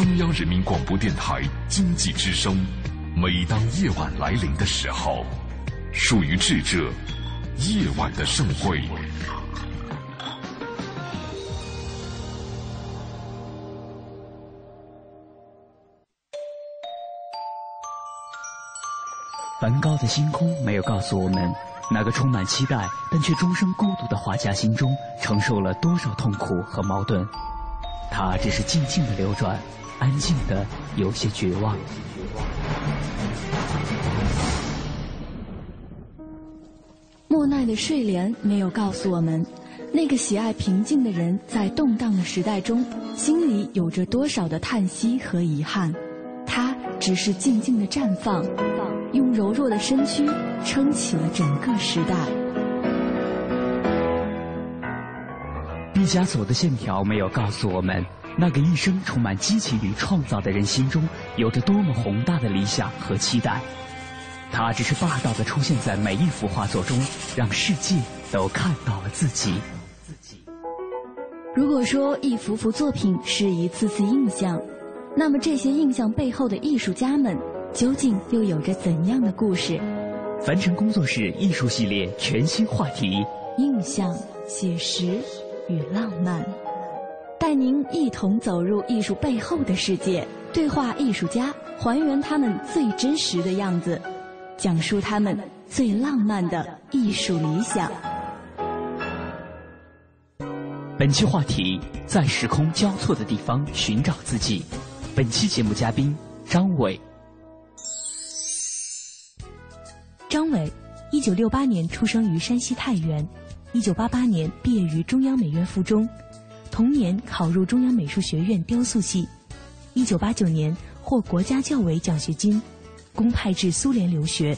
中央人民广播电台经济之声。每当夜晚来临的时候，属于智者夜晚的盛会。梵高的星空没有告诉我们，那个充满期待但却终生孤独的画家心中承受了多少痛苦和矛盾。他只是静静的流转，安静的有些绝望。莫奈的睡莲没有告诉我们，那个喜爱平静的人在动荡的时代中，心里有着多少的叹息和遗憾。他只是静静的绽放，用柔弱的身躯撑起了整个时代。毕加索的线条没有告诉我们，那个一生充满激情与创造的人心中有着多么宏大的理想和期待。他只是霸道的出现在每一幅画作中，让世界都看到了自己。如果说一幅幅作品是一次次印象，那么这些印象背后的艺术家们，究竟又有着怎样的故事？凡尘工作室艺术系列全新话题：印象、写实与浪漫，带您一同走入艺术背后的世界，对话艺术家，还原他们最真实的样子。讲述他们最浪漫的艺术理想。本期话题：在时空交错的地方寻找自己。本期节目嘉宾张伟。张伟，一九六八年出生于山西太原，一九八八年毕业于中央美院附中，同年考入中央美术学院雕塑系，一九八九年获国家教委奖学金。公派至苏联留学，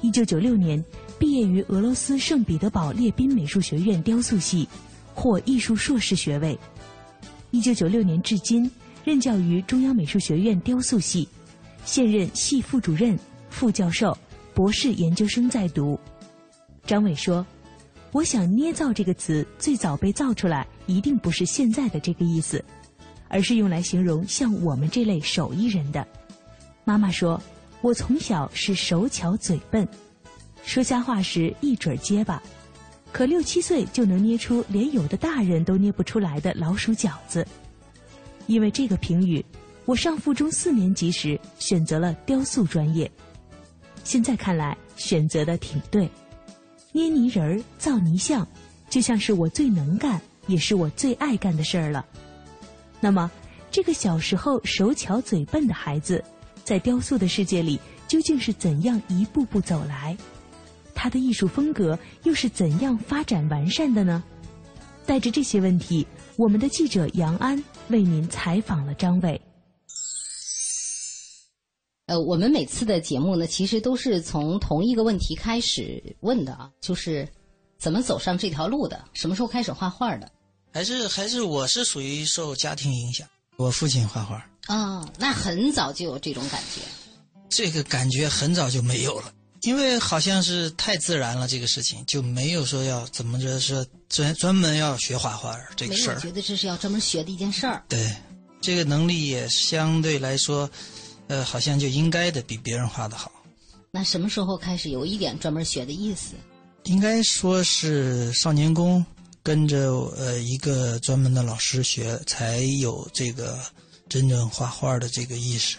一九九六年毕业于俄罗斯圣彼得堡列宾美术学院雕塑系，获艺术硕士学位。一九九六年至今任教于中央美术学院雕塑系，现任系副主任、副教授、博士研究生在读。张伟说：“我想捏造这个词最早被造出来，一定不是现在的这个意思，而是用来形容像我们这类手艺人的。”妈妈说。我从小是手巧嘴笨，说瞎话时一准结巴，可六七岁就能捏出连有的大人都捏不出来的老鼠饺子。因为这个评语，我上附中四年级时选择了雕塑专业。现在看来选择的挺对，捏泥人儿、造泥像，就像是我最能干，也是我最爱干的事儿了。那么，这个小时候手巧嘴笨的孩子。在雕塑的世界里，究竟是怎样一步步走来？他的艺术风格又是怎样发展完善的呢？带着这些问题，我们的记者杨安为您采访了张伟。呃，我们每次的节目呢，其实都是从同一个问题开始问的啊，就是怎么走上这条路的？什么时候开始画画的？还是还是我是属于受家庭影响，我父亲画画。啊，那很早就有这种感觉，这个感觉很早就没有了，因为好像是太自然了，这个事情就没有说要怎么着说专专门要学画画这个事儿。觉得这是要专门学的一件事儿。对，这个能力也相对来说，呃，好像就应该的比别人画的好。那什么时候开始有一点专门学的意思？应该说是少年宫跟着呃一个专门的老师学，才有这个。真正画画的这个意识，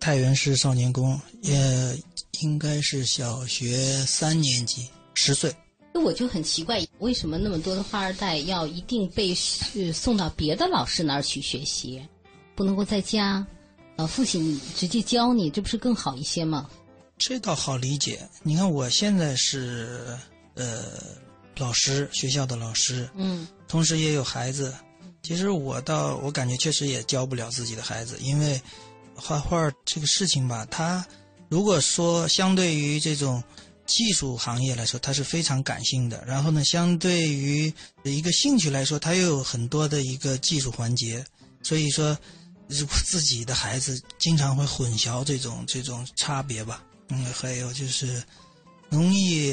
太原市少年宫也应该是小学三年级，十岁。那我就很奇怪，为什么那么多的画二代要一定被送到别的老师那儿去学习，不能够在家，呃，父亲直接教你，这不是更好一些吗？这倒好理解。你看，我现在是呃老师，学校的老师，嗯，同时也有孩子。其实我倒，我感觉确实也教不了自己的孩子，因为画画这个事情吧，它如果说相对于这种技术行业来说，它是非常感性的。然后呢，相对于一个兴趣来说，它又有很多的一个技术环节。所以说，自己的孩子经常会混淆这种这种差别吧。嗯，还有就是容易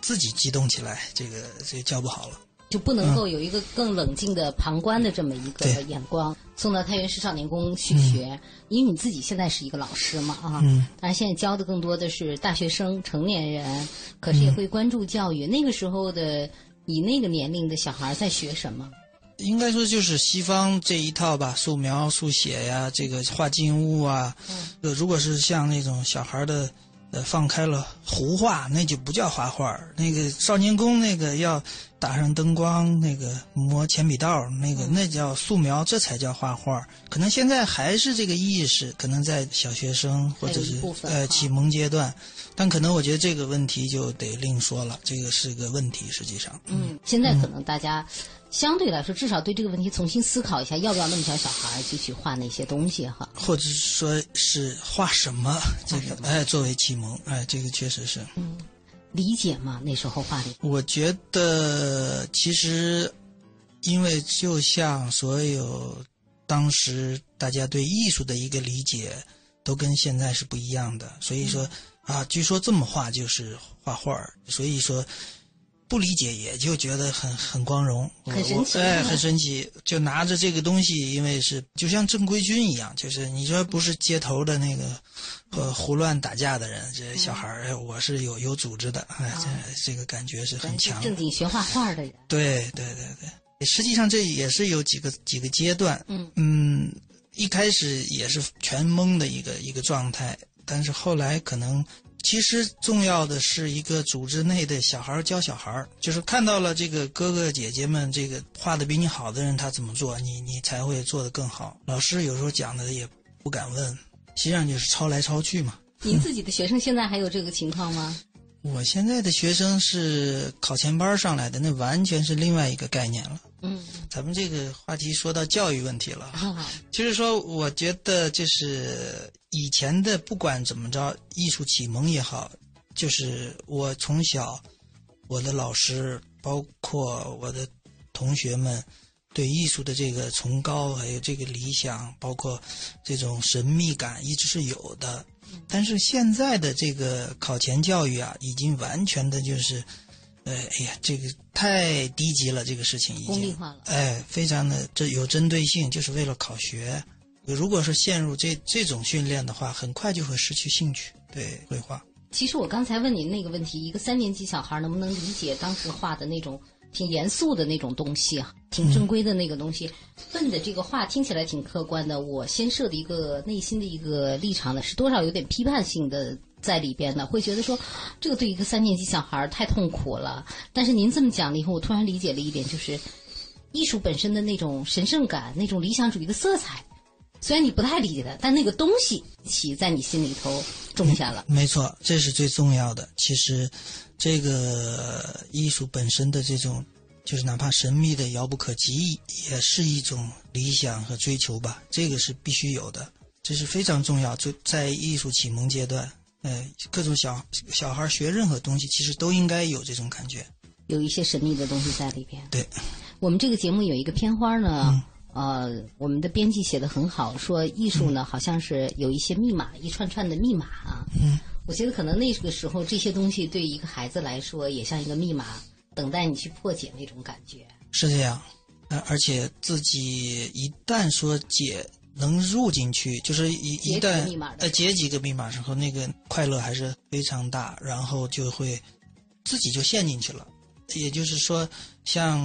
自己激动起来，这个这教不好了。就不能够有一个更冷静的旁观的这么一个眼光。送到太原市少年宫去学，因为你自己现在是一个老师嘛啊，嗯当然现在教的更多的是大学生、成年人，可是也会关注教育。那个时候的以那个年龄的小孩在学什么？应该说就是西方这一套吧，素描、速写呀，这个画静物啊。呃，如果是像那种小孩的，呃，放开了胡画，那就不叫画画。那个少年宫那个要打上灯光，那个磨铅笔道，那个那叫素描，这才叫画画。可能现在还是这个意识，可能在小学生或者是呃启蒙阶段，但可能我觉得这个问题就得另说了，这个是个问题，实际上。嗯，现在可能大家相对来说，至少对这个问题重新思考一下，要不要那么小小孩儿就去画那些东西哈？或者说是画什么这个哎作为启蒙哎这个确实是，理解吗？那时候画的，我觉得其实因为就像所有当时大家对艺术的一个理解都跟现在是不一样的，所以说啊，据说这么画就是画画儿，所以说。不理解也就觉得很很光荣，我很神奇哎，很神奇。就拿着这个东西，因为是就像正规军一样，就是你说不是街头的那个呃胡乱打架的人，这小孩儿，哎我是有有组织的，哎，这这个感觉是很强。正经学画画的人，对对对对，实际上这也是有几个几个阶段。嗯嗯，一开始也是全懵的一个一个状态，但是后来可能。其实重要的是一个组织内的小孩儿教小孩儿，就是看到了这个哥哥姐姐们这个画的比你好的人他怎么做，你你才会做得更好。老师有时候讲的也不敢问，实际上就是抄来抄去嘛。您自己的学生现在还有这个情况吗？我现在的学生是考前班上来的，那完全是另外一个概念了。嗯，咱们这个话题说到教育问题了，啊，就是说，我觉得就是以前的不管怎么着，艺术启蒙也好，就是我从小，我的老师，包括我的同学们，对艺术的这个崇高，还有这个理想，包括这种神秘感，一直是有的。但是现在的这个考前教育啊，已经完全的就是，呃，哎呀，这个太低级了，这个事情已经功利化了哎，非常的这有针对性，就是为了考学。如果是陷入这这种训练的话，很快就会失去兴趣对绘画。其实我刚才问您那个问题，一个三年级小孩能不能理解当时画的那种挺严肃的那种东西啊，挺正规的那个东西？问的这个话听起来挺客观的，我先设的一个内心的一个立场呢，是多少有点批判性的在里边的，会觉得说这个对一个三年级小孩太痛苦了。但是您这么讲了以后，我突然理解了一点，就是艺术本身的那种神圣感、那种理想主义的色彩。虽然你不太理解它，但那个东西起在你心里头种下了。没错，这是最重要的。其实，这个艺术本身的这种，就是哪怕神秘的、遥不可及，也是一种理想和追求吧。这个是必须有的，这是非常重要。就在艺术启蒙阶段，呃，各种小小孩学任何东西，其实都应该有这种感觉。有一些神秘的东西在里边。对，我们这个节目有一个片花呢，呃，我们的编辑写的很好，说艺术呢、好像是有一些密码，一串串的密码啊。嗯，我觉得可能那个时候这些东西对一个孩子来说，也像一个密码，等待你去破解那种感觉。是这样，呃，而且自己一旦说解能入进去，就是一一旦呃解几个密码之后，那个快乐还是非常大，然后就会自己就陷进去了。也就是说，像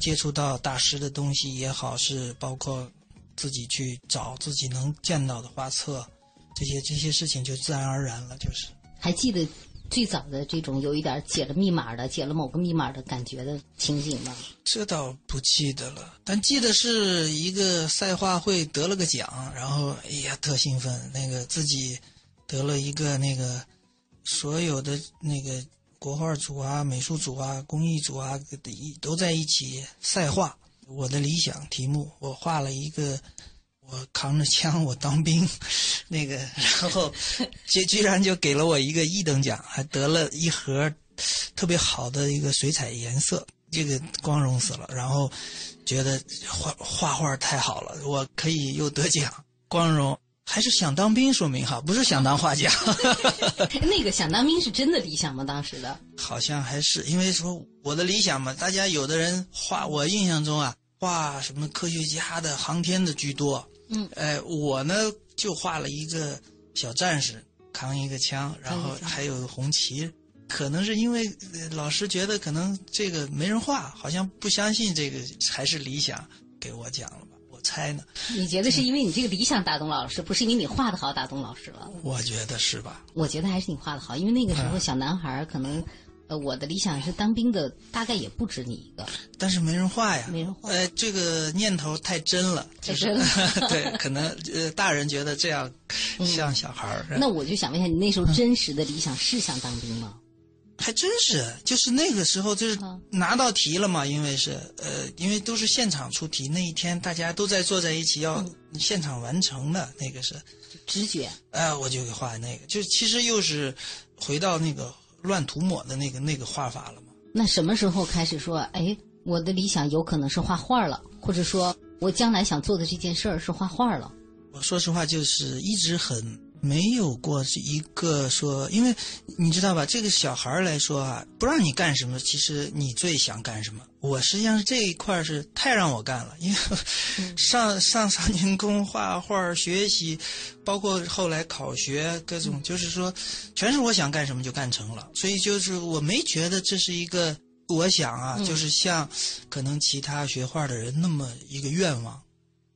接触到大师的东西也好，是包括自己去找自己能见到的画册，这些这些事情就自然而然了，就是。还记得最早的这种有一点解了密码的、解了某个密码的感觉的情景吗？这倒不记得了，但记得是一个赛画会得了个奖，然后哎呀特兴奋，那个自己得了一个那个所有的那个国画组啊、美术组啊、工艺组啊一都在一起赛画。我的理想题目，我画了一个。我扛着枪，我当兵，那个，然后居居然就给了我一个一等奖，还得了一盒特别好的一个水彩颜色，这个光荣死了。然后觉得画画画太好了，我可以又得奖，光荣。还是想当兵，说明哈，不是想当画家。那个想当兵是真的理想吗？当时的好像还是因为说我的理想嘛，大家有的人画，我印象中啊。画什么科学家的、航天的居多。嗯，哎，我呢就画了一个小战士扛一个枪，然后还有红旗。可能是因为老师觉得可能这个没人画，好像不相信这个还是理想，给我讲了猜呢。你觉得是因为你这个理想打动老师，不是因为你画的好打动老师了？我觉得是吧？我觉得还是你画的好，因为那个时候小男孩可能。呃，我的理想是当兵的，大概也不止你一个，但是没人画呀，没人画。呃，这个念头太真了，太真了。对，可能呃，大人觉得这样像小孩儿。那我就想问一下，你那时候真实的理想是想当兵吗？还真是，就是那个时候就是拿到题了嘛，因为是呃，因为都是现场出题，那一天大家都在坐在一起要现场完成的那个是直觉。哎，我就给画那个，就其实又是回到那个。乱涂抹的那个那个画法了嘛？那什么时候开始说，哎，我的理想有可能是画画了，或者说我将来想做的这件事儿是画画了？我说实话，就是一直很。没有过一个说，因为你知道吧，这个小孩来说啊，不让你干什么，其实你最想干什么？我实际上是这一块是太让我干了，因为 上上少年宫画画学习，包括后来考学各种，就是说，全是我想干什么就干成了。所以就是我没觉得这是一个我想啊，就是像可能其他学画的人那么一个愿望，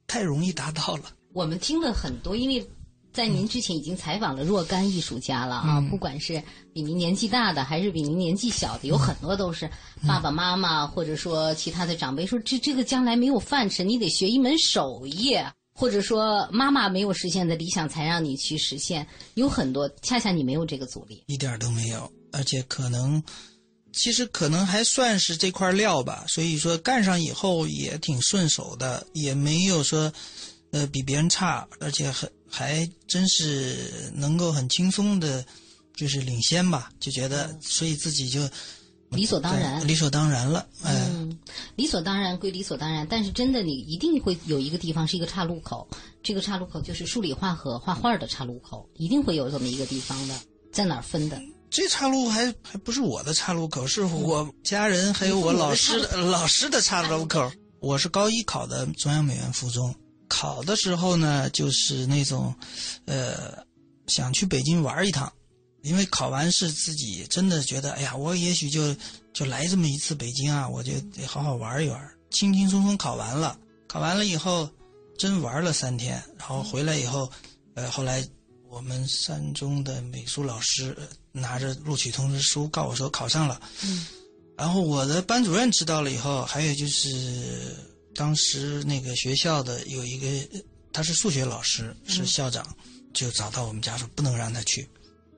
太容易达到了。我们听了很多，因为。在您之前已经采访了若干艺术家了啊，不管是比您年纪大的，还是比您年纪小的，有很多都是爸爸妈妈或者说其他的长辈说，这这个将来没有饭吃，你得学一门手艺，或者说妈妈没有实现的理想才让你去实现，有很多恰恰你没有这个阻力，一点都没有，而且可能其实可能还算是这块料吧，所以说干上以后也挺顺手的，也没有说呃比别人差，而且很。还真是能够很轻松的，就是领先吧，就觉得所以自己就理所当然，理所当然了。嗯，理所当然归理所当然，但是真的你一定会有一个地方是一个岔路口，这个岔路口就是数理化和画画的岔路口，一定会有这么一个地方的，在哪儿分的？这岔路还还不是我的岔路口，是我家人还有我老师的老师的岔路口。我是高一考的中央美院附中。考的时候呢，就是那种，呃，想去北京玩一趟，因为考完试自己真的觉得，哎呀，我也许就就来这么一次北京啊，我就得好好玩一玩。轻轻松松考完了，考完了以后，真玩了三天，然后回来以后，呃，后来我们三中的美术老师拿着录取通知书告我说考上了，嗯，然后我的班主任知道了以后，还有就是。当时那个学校的有一个，他是数学老师，是校长，就找到我们家说不能让他去，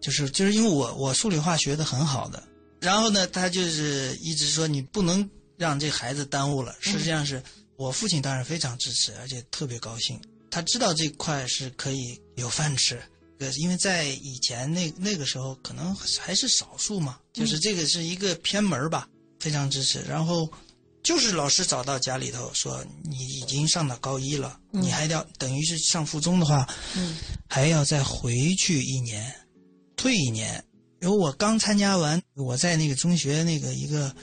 就是就是因为我我数理化学的很好的，然后呢，他就是一直说你不能让这孩子耽误了。实际上是我父亲当然非常支持，而且特别高兴，他知道这块是可以有饭吃，呃，因为在以前那那个时候可能还是少数嘛，就是这个是一个偏门吧，非常支持，然后。就是老师找到家里头说你已经上到高一了，你还要等于是上附中的话，还要再回去一年，退一年。因为我刚参加完我在那个中学那个一个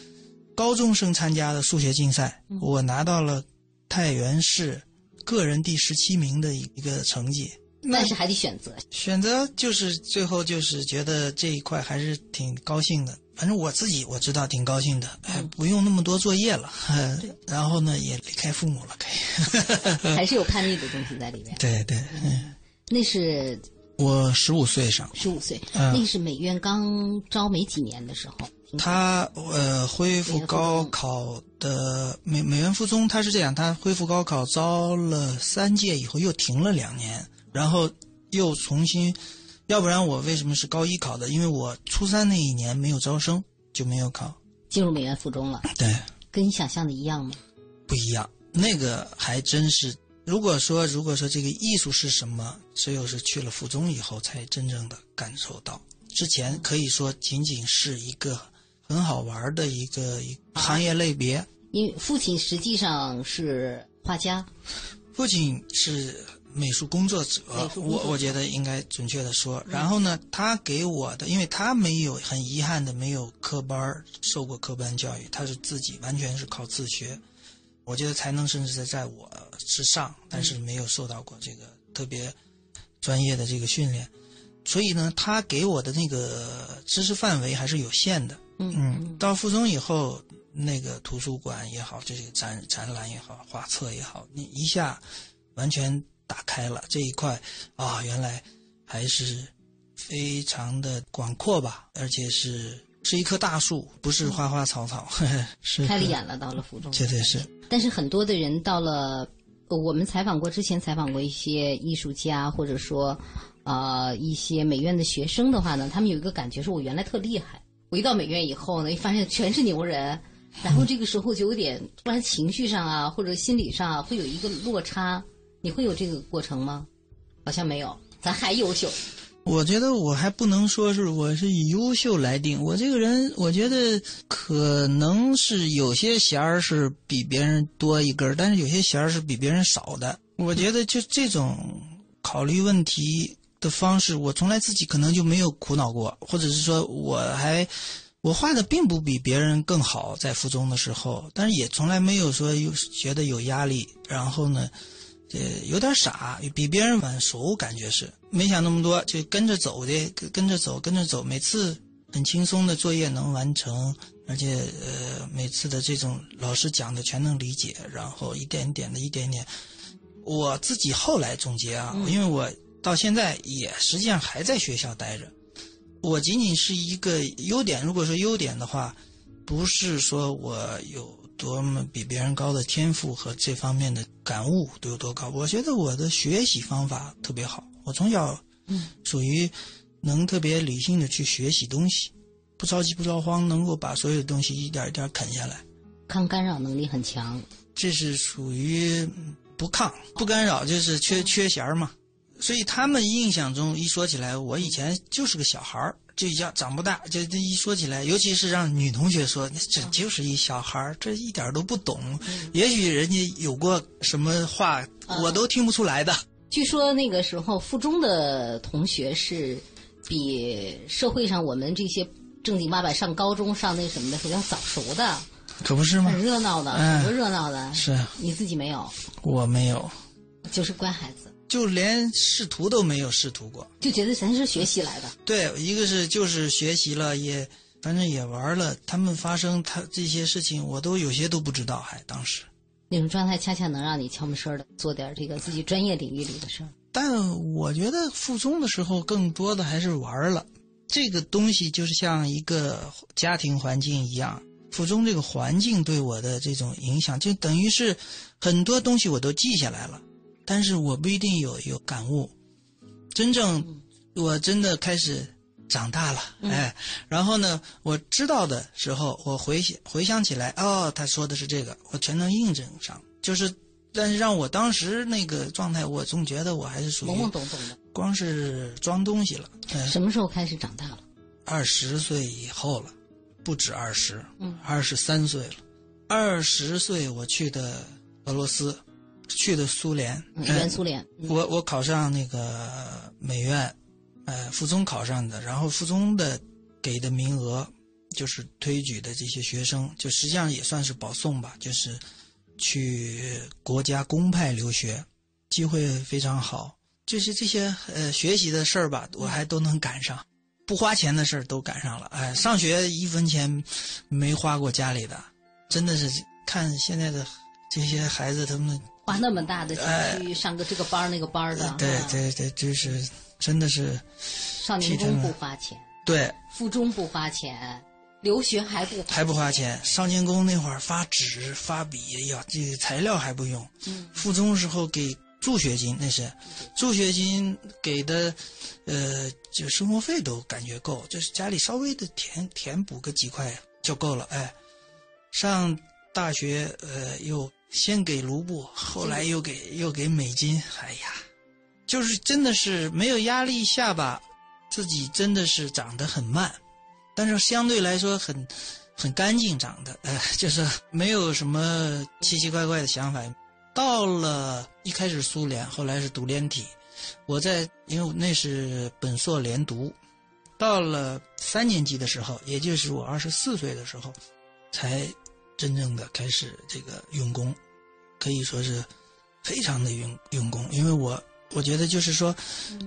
高中生参加的数学竞赛，我拿到了太原市个人第十七名的一个成绩。但是还得选择，选择就是最后就是觉得这一块还是挺高兴的。反正我自己我知道挺高兴的，哎，不用那么多作业了，然后呢也离开父母了，可以。还是有叛逆的东西在里面。对对，嗯。那是我十五岁上。十五岁，那是美院刚招没几年的时候。他呃恢复高考的美美院附中，他是这样，他恢复高考招了三届以后又停了两年。然后又重新，要不然我为什么是高一考的？因为我初三那一年没有招生，就没有考进入美院附中了。对，跟你想象的一样吗？不一样，那个还真是。如果说如果说这个艺术是什么，只有是去了附中以后才真正的感受到。之前可以说仅仅是一个很好玩的一个行业类别。因为父亲实际上是画家，父亲是。美术工作者，我我觉得应该准确的说。然后呢，他给我的，因为他没有很遗憾的没有科班受过科班教育，他是自己完全是靠自学。我觉得才能甚至是在我之上，但是没有受到过这个特别专业的这个训练，所以呢，他给我的那个知识范围还是有限的。嗯，到附中以后，那个图书馆也好，这些展展览也好，画册也好，你一下完全打开了这一块啊，原来还是非常的广阔吧，而且是是一棵大树，不是花花草草，是开了眼了。到了福州，绝对是。但是很多的人到了，我们采访过之前采访过一些艺术家，或者说呃一些美院的学生的话呢，他们有一个感觉，说我原来特厉害，我一到美院以后呢，一发现全是牛人，然后这个时候就有点突然情绪上啊，或者心理上啊，会有一个落差。你会有这个过程吗？好像没有，咱还优秀。我觉得我还不能说是我是以优秀来定，我这个人，我觉得可能是有些弦儿是比别人多一根儿，但是有些弦儿是比别人少的。我觉得就这种考虑问题的方式，我从来自己可能就没有苦恼过，或者是说我还我画的并不比别人更好，在附中的时候，但是也从来没有说有觉得有压力，然后呢。呃，有点傻，比别人晚熟，感觉是没想那么多，就跟着走的，跟着走，跟着走，每次很轻松的作业能完成，而且呃，每次的这种老师讲的全能理解，然后一点点的，一点点，我自己后来总结啊，因为我到现在也实际上还在学校待着，我仅仅是一个优点，如果说优点的话，不是说我有。多么比别人高的天赋和这方面的感悟都有多高？我觉得我的学习方法特别好。我从小，嗯，属于能特别理性的去学习东西，不着急不着慌，能够把所有的东西一点一点啃下来。抗干扰能力很强。这是属于不抗不干扰，就是缺缺弦嘛。所以他们印象中一说起来，我以前就是个小孩儿。就叫长不大，就这一说起来，尤其是让女同学说，这就是一小孩儿，这一点都不懂。也许人家有过什么话，我都听不出来的。据说那个时候附中的同学是比社会上我们这些正经八百上高中上那什么的时候要早熟的，可不是吗？很热闹的，很多热闹的。是你自己没有？我没有，就是乖孩子。就连试图都没有试图过，就觉得咱是学习来的。对，一个是就是学习了，也反正也玩了。他们发生他这些事情，我都有些都不知道。还当时那种状态，恰恰能让你悄没声的做点这个自己专业领域里的事儿。但我觉得附中的时候，更多的还是玩了。这个东西就是像一个家庭环境一样，附中这个环境对我的这种影响，就等于是很多东西我都记下来了。但是我不一定有有感悟，真正我真的开始长大了，哎，然后呢，我知道的时候，我回想回想起来，哦，他说的是这个，我全能印证上。就是，但是让我当时那个状态，我总觉得我还是属于懵懵懂懂的，光是装东西了。什么时候开始长大了？二十岁以后了，不止二十，嗯，二十三岁了。二十岁我去的俄罗斯。去的苏联，原苏联。我我考上那个美院，呃，附中考上的。然后附中的给的名额，就是推举的这些学生，就实际上也算是保送吧，就是去国家公派留学，机会非常好。就是这些呃学习的事儿吧，我还都能赶上，不花钱的事儿都赶上了。哎，上学一分钱没花过家里的，真的是看现在的这些孩子他们。花那么大的钱去上个这个班那个班的，对对对，就是真的是。少年宫不花钱，对，附中不花钱，留学还不还不花钱。少年宫那会儿发纸发笔呀，这材料还不用。嗯。附中时候给助学金，那是助学金给的，呃，就生活费都感觉够，就是家里稍微的填填补个几块就够了。哎，上大学呃又。先给卢布，后来又给又给美金，哎呀，就是真的是没有压力下吧，自己真的是长得很慢，但是相对来说很很干净长的，呃，就是没有什么奇奇怪怪的想法。到了一开始苏联，后来是独联体，我在因为那是本硕连读，到了三年级的时候，也就是我二十四岁的时候，才。真正的开始这个用功，可以说是非常的用用功，因为我我觉得就是说，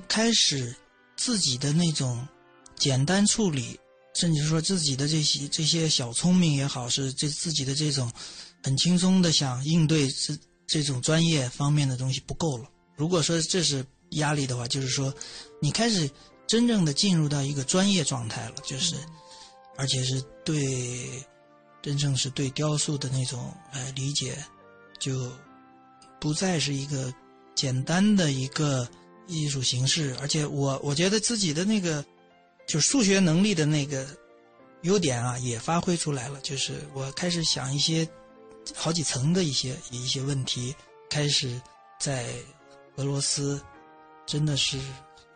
开始自己的那种简单处理，甚至说自己的这些这些小聪明也好，是这自己的这种很轻松的想应对这这种专业方面的东西不够了。如果说这是压力的话，就是说你开始真正的进入到一个专业状态了，就是而且是对真正是对雕塑的那种呃理解，就不再是一个简单的一个艺术形式，而且我我觉得自己的那个就是数学能力的那个优点啊，也发挥出来了。就是我开始想一些好几层的一些一些问题，开始在俄罗斯真的是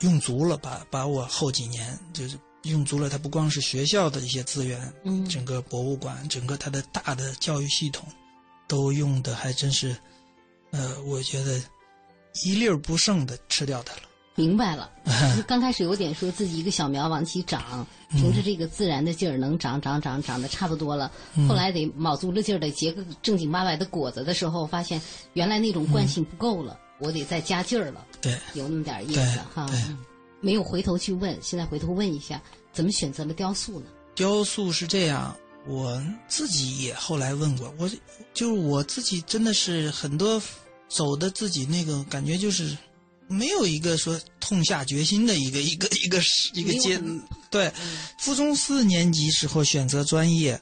用足了，把把我后几年就是用足了。它不光是学校的一些资源，嗯整个博物馆，整个它的大的教育系统，都用的还真是，呃，我觉得一粒儿不剩的吃掉它了。明白了，刚开始有点说自己一个小苗往起长，凭着这个自然的劲儿能长长长长得差不多了。后来得卯足了劲儿得结个正经八百的果子的时候，发现原来那种惯性不够了，我得再加劲儿了，对，有那么点意思哈没有回头去问，现在回头问一下，怎么选择了雕塑呢？雕塑是这样，我自己也后来问过，我就是我自己真的是很多走的自己那个感觉就是没有一个说痛下决心的一个一个一个一个阶对。初中四年级时候选择专业，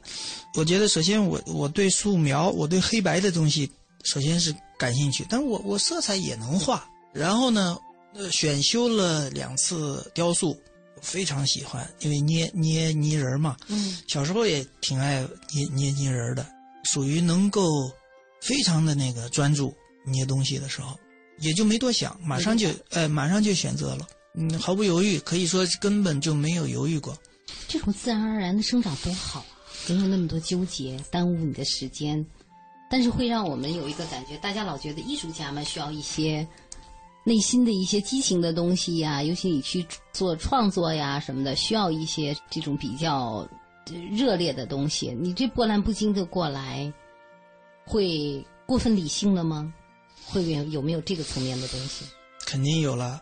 我觉得首先我我对素描，我对黑白的东西首先是感兴趣，但我我色彩也能画。然后呢，呃，选修了两次雕塑，非常喜欢，因为捏捏泥人儿嘛，嗯，小时候也挺爱捏捏泥人儿的，属于能够非常的那个专注捏东西的时候，也就没多想，马上就呃马上就选择了，嗯，毫不犹豫，可以说根本就没有犹豫过。这种自然而然的生长多好啊，没有那么多纠结，耽误你的时间，但是会让我们有一个感觉，大家老觉得艺术家们需要一些内心的一些激情的东西呀，尤其你去做创作呀什么的，需要一些这种比较呃热烈的东西。你这波澜不惊的过来，会过分理性了吗？会有有没有这个层面的东西？肯定有了。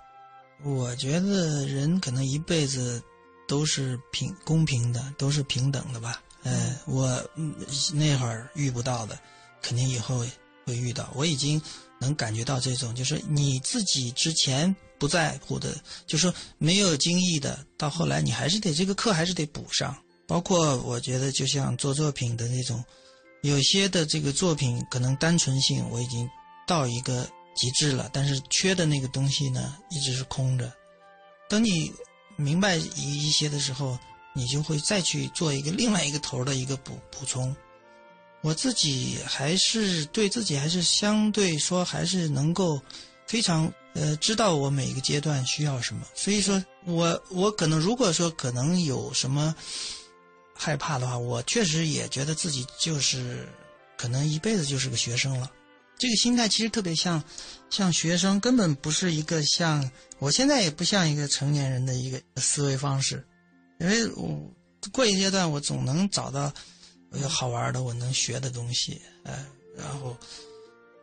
我觉得人可能一辈子都是平公平的，都是平等的吧。呃，我嗯那会儿遇不到的，肯定以后会遇到。我已经能感觉到这种，就是你自己之前不在乎的，就说没有经意的，到后来你还是得这个课还是得补上。包括我觉得，就像做作品的那种，有些的这个作品可能单纯性我已经到一个极致了，但是缺的那个东西呢，一直是空着。等你明白一一些的时候，你就会再去做一个另外一个头的一个补补充。我自己还是对自己还是相对说还是能够非常呃知道我每一个阶段需要什么，所以说我我可能如果说可能有什么害怕的话，我确实也觉得自己就是可能一辈子就是个学生了。这个心态其实特别像像学生，根本不是一个像我现在也不像一个成年人的一个思维方式，因为我过一阶段我总能找到好玩的我能学的东西，哎，然后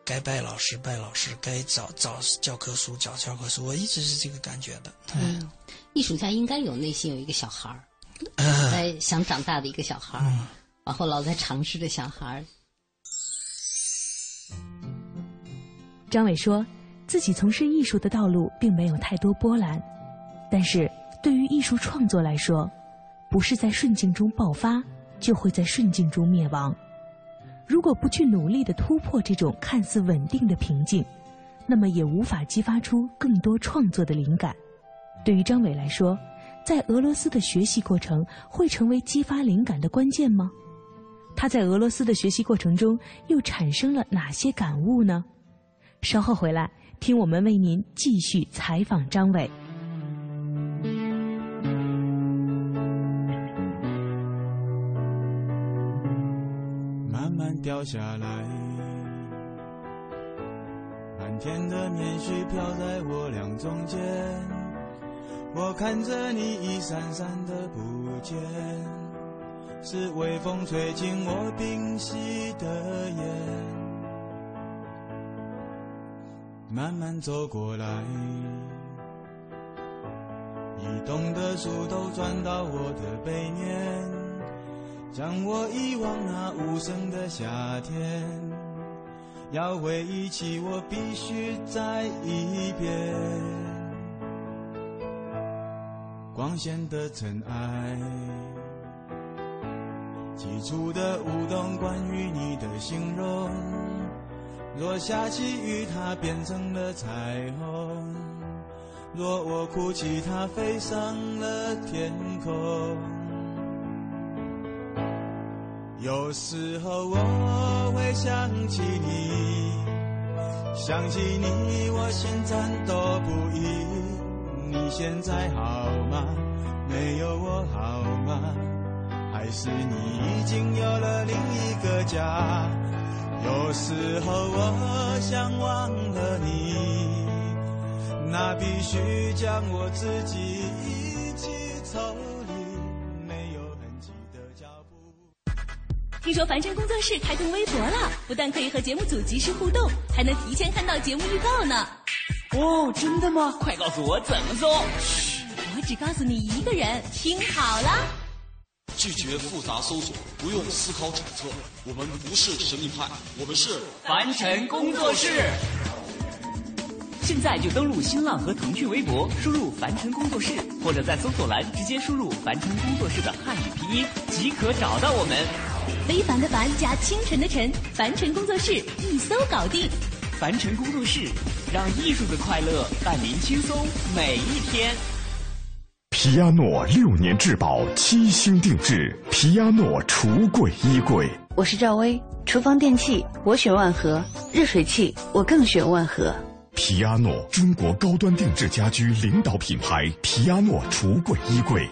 该拜老师拜老师，该找找教科书找教科书，我一直是这个感觉的。嗯，艺术家应该有内心有一个小孩儿，在想长大的一个小孩儿，然后老在尝试的小孩儿。张伟说，自己从事艺术的道路并没有太多波澜，但是对于艺术创作来说，不是在顺境中爆发，就会在顺境中灭亡。如果不去努力的突破这种看似稳定的瓶颈，那么也无法激发出更多创作的灵感。对于张伟来说，在俄罗斯的学习过程会成为激发灵感的关键吗？他在俄罗斯的学习过程中又产生了哪些感悟呢？稍后回来，听我们为您继续采访张伟。掉下来，满天的棉絮飘在我俩中间，我看着你一闪闪的不见，是微风吹进我屏息的眼。慢慢走过来。移动的树都转到我的背面，将我遗忘那无声的夏天。要回忆起，我必须再一遍。光线的尘埃，起初的舞动，关于你的形容。若下起雨，它变成了彩虹；若我哭泣，它飞上了天空。有时候我会想起你，想起你，我心颤抖不已。你现在好吗？没有我好吗？还是你已经有了另一个家？有时候我想忘了你，那必须将我自己听说凡尘工作室开通微博了，不但可以和节目组及时互动，还能提前看到节目预告呢。哦，真的吗？快告诉我怎么搜。嘘，我只告诉你一个人，听好了。拒绝复杂搜索，不用思考揣测。我们不是神秘派，我们是凡尘工作室。现在就登录新浪和腾讯微博，输入“凡尘工作室”，或者在搜索栏直接输入“凡尘工作室”的汉语拼音，即可找到我们。非凡的凡加清晨的晨，凡尘工作室一搜搞定。凡尘工作室，让艺术的快乐伴您轻松每一天。皮亚诺六年质保，七星定制，皮亚诺橱柜衣柜。我是赵薇，厨房电器我选万和，热水器我更选万和。皮亚诺，中国高端定制家居领导品牌，皮亚诺橱柜衣柜。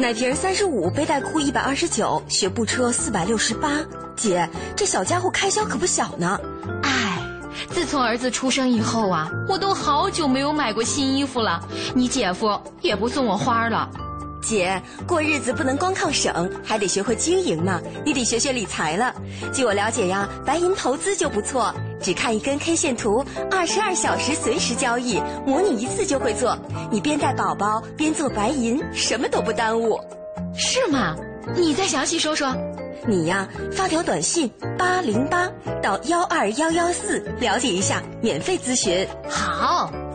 奶瓶三十五，背带裤一百二十九，学步车四百六十八。姐，这小家伙开销可不小呢。自从儿子出生以后啊，我都好久没有买过新衣服了。你姐夫也不送我花了。姐，过日子不能光靠省，还得学会经营呢。你得学学理财了。据我了解呀，白银投资就不错，只看一根 K 线图，二十二小时随时交易，模拟一次就会做。你边带宝宝边做白银，什么都不耽误。是吗？你再详细说说。你呀，发条短信八零八到幺二幺幺四了解一下，免费咨询。好，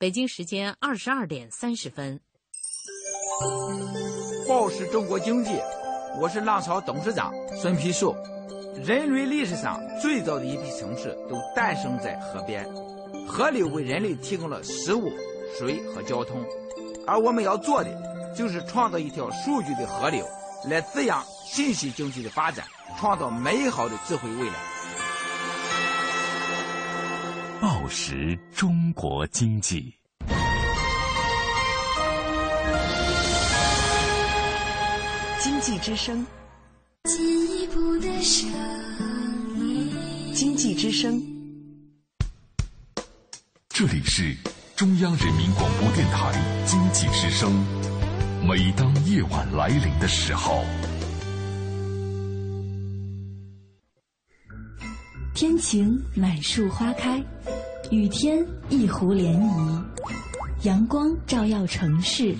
北京时间二十二点三十分。报时中国经济，我是浪潮董事长孙丕树。人类历史上最早的一批城市都诞生在河边，河流为人类提供了食物、水和交通，而我们要做的就是创造一条数据的河流，来滋养信息经济的发展，创造美好的智慧未来。报时中国经济，经济之声，进一步的声音，经济之声。这里是中央人民广播电台经济之声。每当夜晚来临的时候。天晴，满树花开；雨天，一湖涟漪。阳光照耀城市，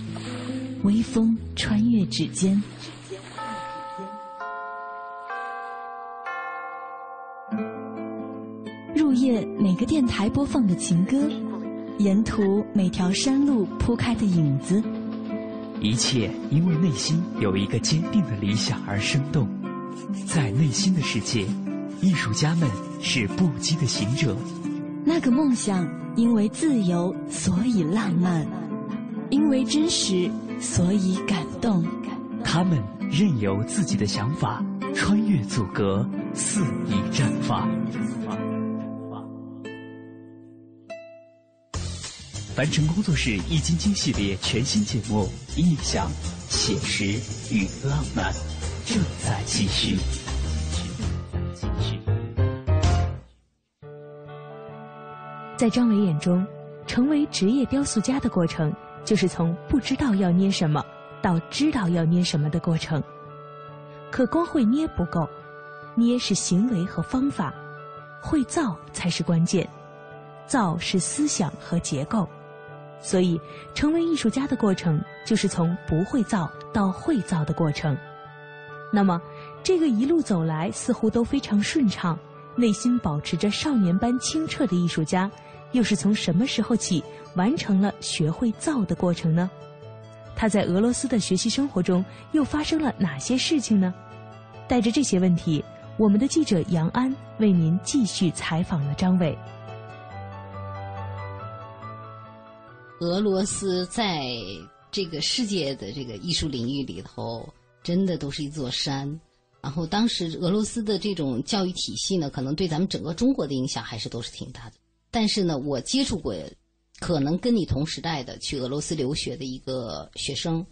微风穿越指尖。入夜，每个电台播放的情歌，沿途每条山路铺开的影子，一切因为内心有一个坚定的理想而生动。在内心的世界，艺术家们是不羁的行者。那个梦想，因为自由，所以浪漫；因为真实，所以感动。他们任由自己的想法穿越阻隔，肆意绽放。凡尘工作室《易筋经》系列全新节目《印象、写实与浪漫》正在继续。在张伟眼中，成为职业雕塑家的过程，就是从不知道要捏什么到知道要捏什么的过程。可光会捏不够，捏是行为和方法，会造才是关键。造是思想和结构，所以成为艺术家的过程，就是从不会造到会造的过程。那么，这个一路走来似乎都非常顺畅，内心保持着少年般清澈的艺术家。又是从什么时候起完成了学会造的过程呢？他在俄罗斯的学习生活中又发生了哪些事情呢？带着这些问题，我们的记者杨安为您继续采访了张伟。俄罗斯在这个世界的这个艺术领域里头，真的都是一座山。然后当时俄罗斯的这种教育体系呢，可能对咱们整个中国的影响还是都是挺大的。但是呢，我接触过，可能跟你同时代的去俄罗斯留学的一个学生，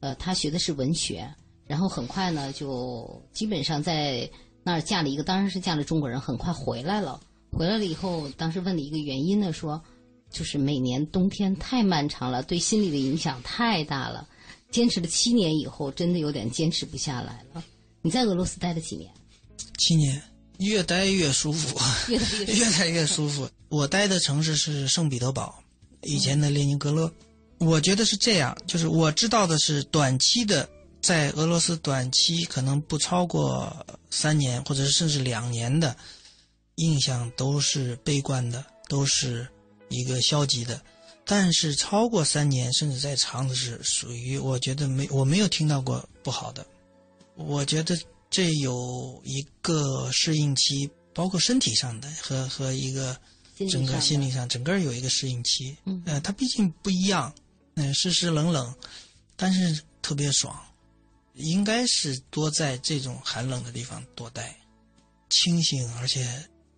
呃，他学的是文学，然后很快呢就基本上在那儿嫁了一个，当然是嫁了中国人，很快回来了。回来了以后，当时问了一个原因呢，说就是每年冬天太漫长了，对心理的影响太大了。坚持了七年以后，真的有点坚持不下来了。你在俄罗斯待了几年？七年。越待越舒服，越待越舒服。我待的城市是圣彼得堡，以前的列宁格勒。我觉得是这样，就是我知道的是，短期的在俄罗斯短期可能不超过三年，或者是甚至两年的印象都是悲观的，都是一个消极的。但是超过三年甚至再长的是属于我觉得没我没有听到过不好的。我觉得。这有一个适应期，包括身体上的和和一个整个心理上，整个有一个适应期。嗯，呃，它毕竟不一样，嗯，湿湿冷冷，但是特别爽。应该是多在这种寒冷的地方多待，清醒，而且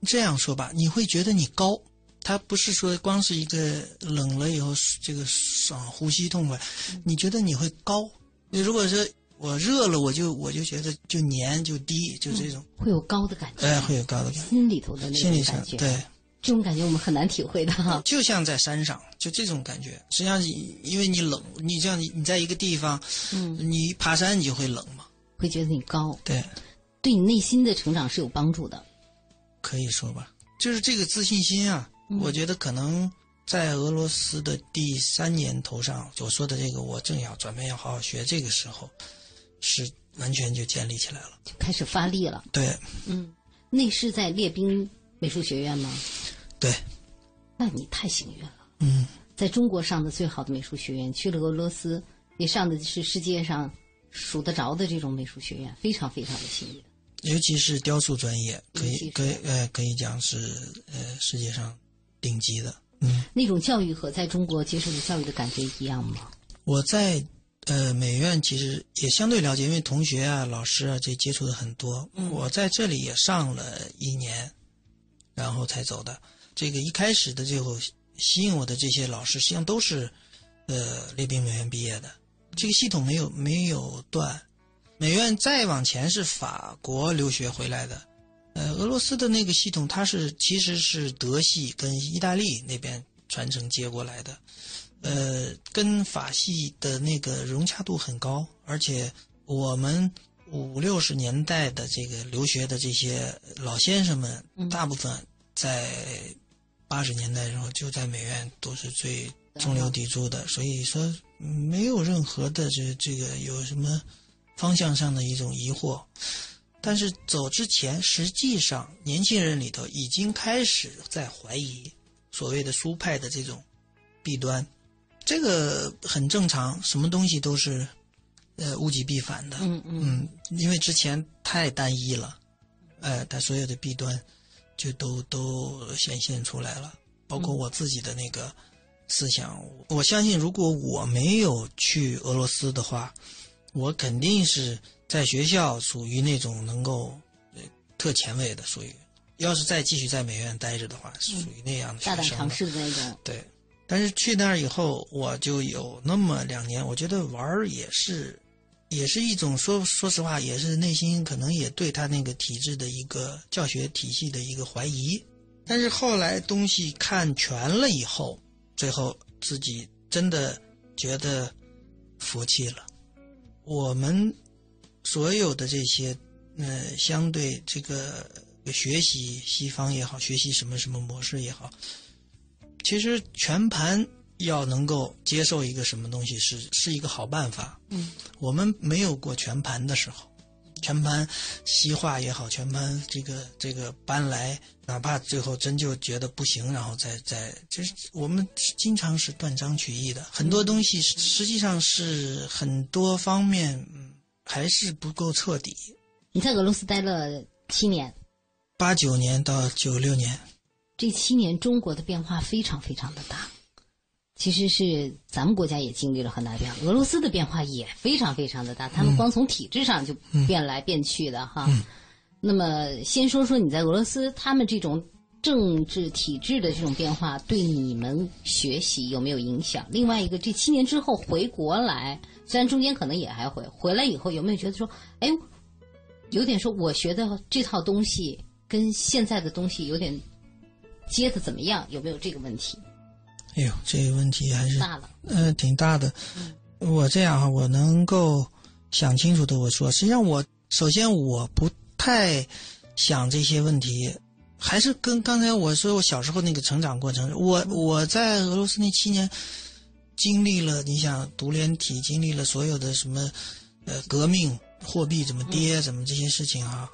这样说吧，你会觉得你高。它不是说光是一个冷了以后这个爽，呼吸痛快，你觉得你会高。你如果说。我热了，我就我就觉得就黏就低，就这种会有高的感觉，哎，会有高的感觉，心里头的那种感觉，对，这种感觉我们很难体会的哈。就像在山上，就这种感觉，实际上因为你冷，你像你你在一个地方，嗯，你爬山你就会冷嘛，会觉得你高，对，对你内心的成长是有帮助的，可以说吧，就是这个自信心啊，我觉得可能在俄罗斯的第三年头上，我说的这个，我正要准备要好好学这个时候。是完全就建立起来了，就开始发力了。对，嗯，那是在列兵美术学院吗？对，那你太幸运了。嗯，在中国上的最好的美术学院，去了俄罗斯，也上的是世界上数得着的这种美术学院，非常非常的幸运。尤其是雕塑专业，可以可以呃可以讲是呃世界上顶级的。嗯，那种教育和在中国接受的教育的感觉一样吗？我在。呃，美院其实也相对了解，因为同学啊、老师啊这接触的很多。我在这里也上了一年，然后才走的。这个一开始的最后吸引我的这些老师，实际上都是呃列宾美院毕业的。这个系统没有没有断。美院再往前是法国留学回来的。呃，俄罗斯的那个系统，它是其实是德系跟意大利那边传承接过来的。呃，跟法系的那个融洽度很高，而且我们五六十年代的这个留学的这些老先生们，大部分在八十年代时候就在美院都是最中流砥柱的，所以说没有任何的这这个有什么方向上的一种疑惑。但是走之前，实际上年轻人里头已经开始在怀疑所谓的苏派的这种弊端，这个很正常，什么东西都是呃物极必反的。嗯嗯，因为之前太单一了，呃，它所有的弊端就都都显现出来了，包括我自己的那个思想。我相信，如果我没有去俄罗斯的话，我肯定是。在学校属于那种能够呃特前卫的，属于要是再继续在美院待着的话，是属于那样的大胆尝试的那种。对，但是去那儿以后，我就有那么两年，我觉得玩儿也是，也是一种说说实话，也是内心可能也对他那个体制的一个教学体系的一个怀疑。但是后来东西看全了以后，最后自己真的觉得服气了。我们。所有的这些，呃，相对这个学习西方也好，学习什么什么模式也好，其实全盘要能够接受一个什么东西是是一个好办法。嗯，我们没有过全盘的时候，全盘西化也好，全盘这个这个搬来，哪怕最后真就觉得不行，然后再再，就是我们经常是断章取义的，很多东西实际上是很多方面。还是不够彻底。你在俄罗斯待了七年，八九年到九六年，这七年中国的变化非常非常的大。其实是咱们国家也经历了很大变化，俄罗斯的变化也非常非常的大。他们光从体制上就变来变去的哈。那么先说说你在俄罗斯，他们这种政治体制的这种变化对你们学习有没有影响？另外一个，这七年之后回国来。虽然中间可能也还回回来以后，有没有觉得说，哎，有点说我学的这套东西跟现在的东西有点接的怎么样？有没有这个问题？哎呦，这个问题还是大了，嗯，挺大的。我这样哈，我能够想清楚的我说，实际上我首先我不太想这些问题，还是跟刚才我说我小时候那个成长过程，我我在俄罗斯那七年。经历了，你想独联体，经历了所有的什么，呃，革命，货币怎么跌，怎么这些事情啊，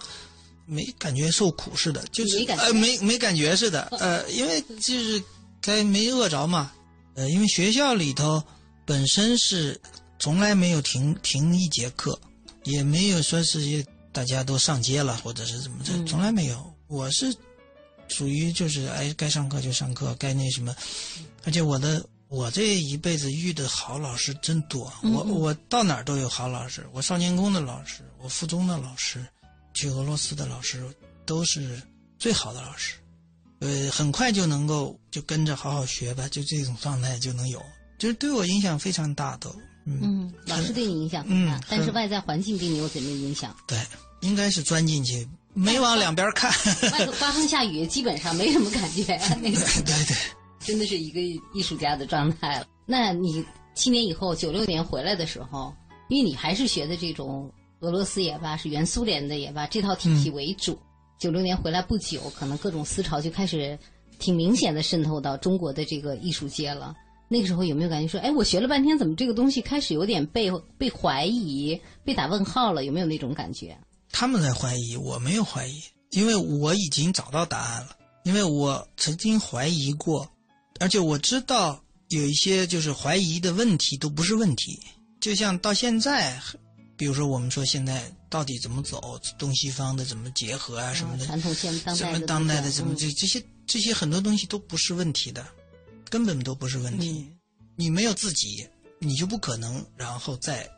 没感觉受苦似的，就是呃，没没感觉似的，呃，因为就是该没饿着嘛，呃，因为学校里头本身是从来没有停停一节课，也没有说是大家都上街了或者是怎么着，从来没有。我是属于就是哎，该上课就上课，该那什么，而且我的。我这一辈子遇的好老师真多，我我到哪儿都有好老师。我少年宫的老师，我附中的老师，去俄罗斯的老师，都是最好的老师。呃，很快就能够就跟着好好学吧，就这种状态就能有，就是对我影响非常大的。嗯，老师对你影响很大，但是外在环境对你有怎么影响？对，应该是钻进去，没往两边看。外头 刮风下雨，基本上没什么感觉。那个，对对。真的是一个艺术家的状态了。那你七年以后九六年回来的时候，因为你还是学的这种俄罗斯也罢，是原苏联的也罢，这套体系为主。九六年回来不久，可能各种思潮就开始挺明显的渗透到中国的这个艺术界了。那个时候有没有感觉说，哎，我学了半天，怎么这个东西开始有点被被怀疑、被打问号了？有没有那种感觉？他们在怀疑，我没有怀疑，因为我已经找到答案了。因为我曾经怀疑过。而且我知道有一些就是怀疑的问题都不是问题，就像到现在，比如说我们说现在到底怎么走，东西方的怎么结合啊什么的，传统现当代什么当代的什么这这些这些很多东西都不是问题的，根本都不是问题。你没有自己，你就不可能然后再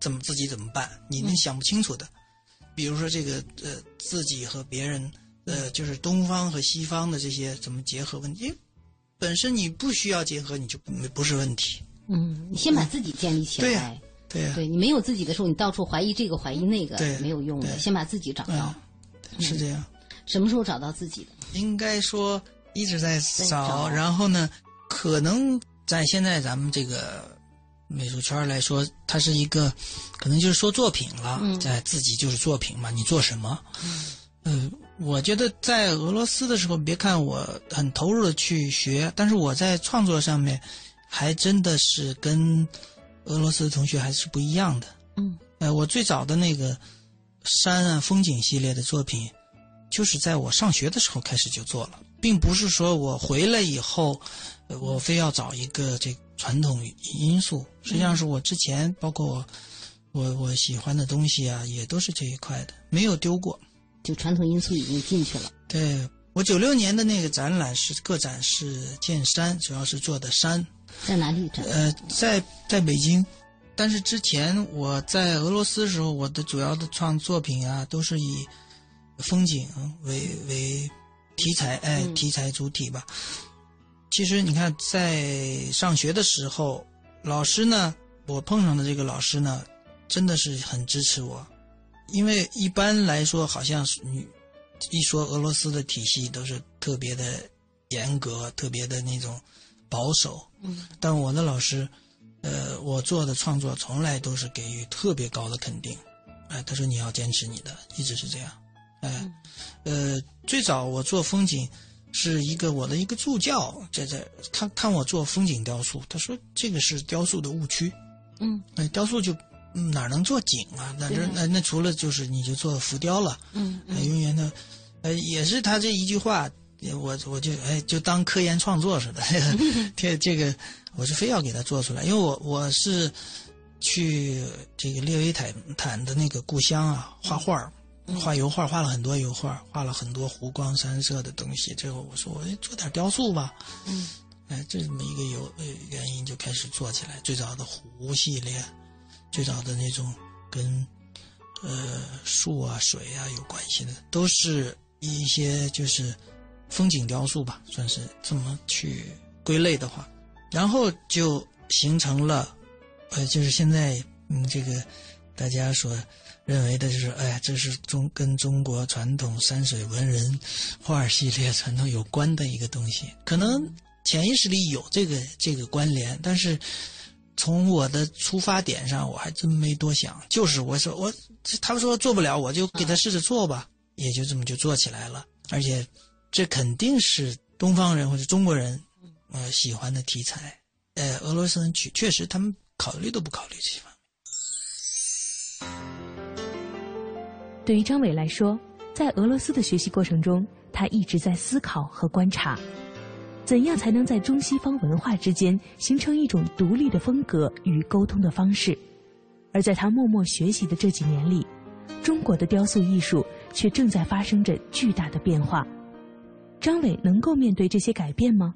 怎么自己怎么办，你能想不清楚的。比如说这个呃自己和别人呃就是东方和西方的这些怎么结合问题。本身你不需要结合，你就没不是问题。嗯，你先把自己建立起来。对呀，对呀。对你没有自己的时候，你到处怀疑这个怀疑那个，对，没有用的。先把自己找到。是这样。什么时候找到自己的？应该说一直在找，然后呢，可能在现在咱们这个美术圈来说，它是一个，可能就是说作品了，在自己就是作品嘛，你做什么？嗯。我觉得在俄罗斯的时候，别看我很投入的去学，但是我在创作上面还真的是跟俄罗斯的同学还是不一样的。嗯，呃，我最早的那个山啊风景系列的作品，就是在我上学的时候开始就做了，并不是说我回来以后，我非要找一个这传统因素。实际上是我之前包括我我我喜欢的东西啊，也都是这一块的，没有丢过。就传统因素已经进去了。对我九六年的那个展览是个展是建山，主要是做的山。在哪里展？呃，在在北京。但是之前我在俄罗斯的时候，我的主要的创作品啊，都是以风景为为题材，哎，题材主体吧。其实你看，在上学的时候，老师呢，我碰上的这个老师呢，真的是很支持我，因为一般来说，好像是你一说俄罗斯的体系都是特别的严格，特别的那种保守。嗯，但我的老师。呃，我做的创作从来都是给予特别高的肯定，哎，他说你要坚持你的，一直是这样，哎，呃，最早我做风景，是一个我的一个助教在这看看我做风景雕塑，他说这个是雕塑的误区，嗯，哎，雕塑就哪能做景啊？那这那那除了就是你就做浮雕了，嗯，永远的，呃，也是他这一句话，我我就哎就当科研创作似的，这这个。我是非要给他做出来，因为我我是去这个列维坦坦的那个故乡啊，画画画油画，画了很多油画，画了很多湖光山色的东西。最后我说，我做点雕塑吧。嗯，哎，这么一个有呃原因就开始做起来。最早的湖系列，最早的那种跟呃树啊、水啊有关系的，都是一些就是风景雕塑吧，算是这么去归类的话。然后就形成了，呃，就是现在嗯，这个大家所认为的就是，哎，这是中跟中国传统山水文人画系列传统有关的一个东西。可能潜意识里有这个这个关联，但是从我的出发点上，我还真没多想。就是我说我，他们说做不了，我就给他试着做吧，也就这么就做起来了。而且这肯定是东方人或者中国人。呃，喜欢的题材，呃，俄罗斯人确确实他们考虑都不考虑这些方面。对于张伟来说，在俄罗斯的学习过程中，他一直在思考和观察，怎样才能在中西方文化之间形成一种独立的风格与沟通的方式。而在他默默学习的这几年里，中国的雕塑艺术却正在发生着巨大的变化。张伟能够面对这些改变吗？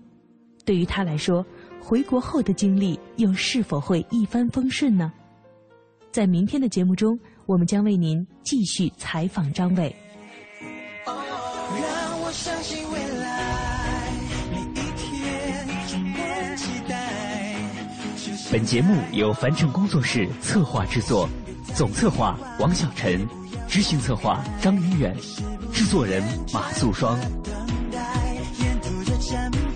对于他来说，回国后的经历又是否会一帆风顺呢？在明天的节目中，我们将为您继续采访张伟。本节目由凡尘工作室策划制作，总策划王小晨，执行策划张云远，制作人马素双。下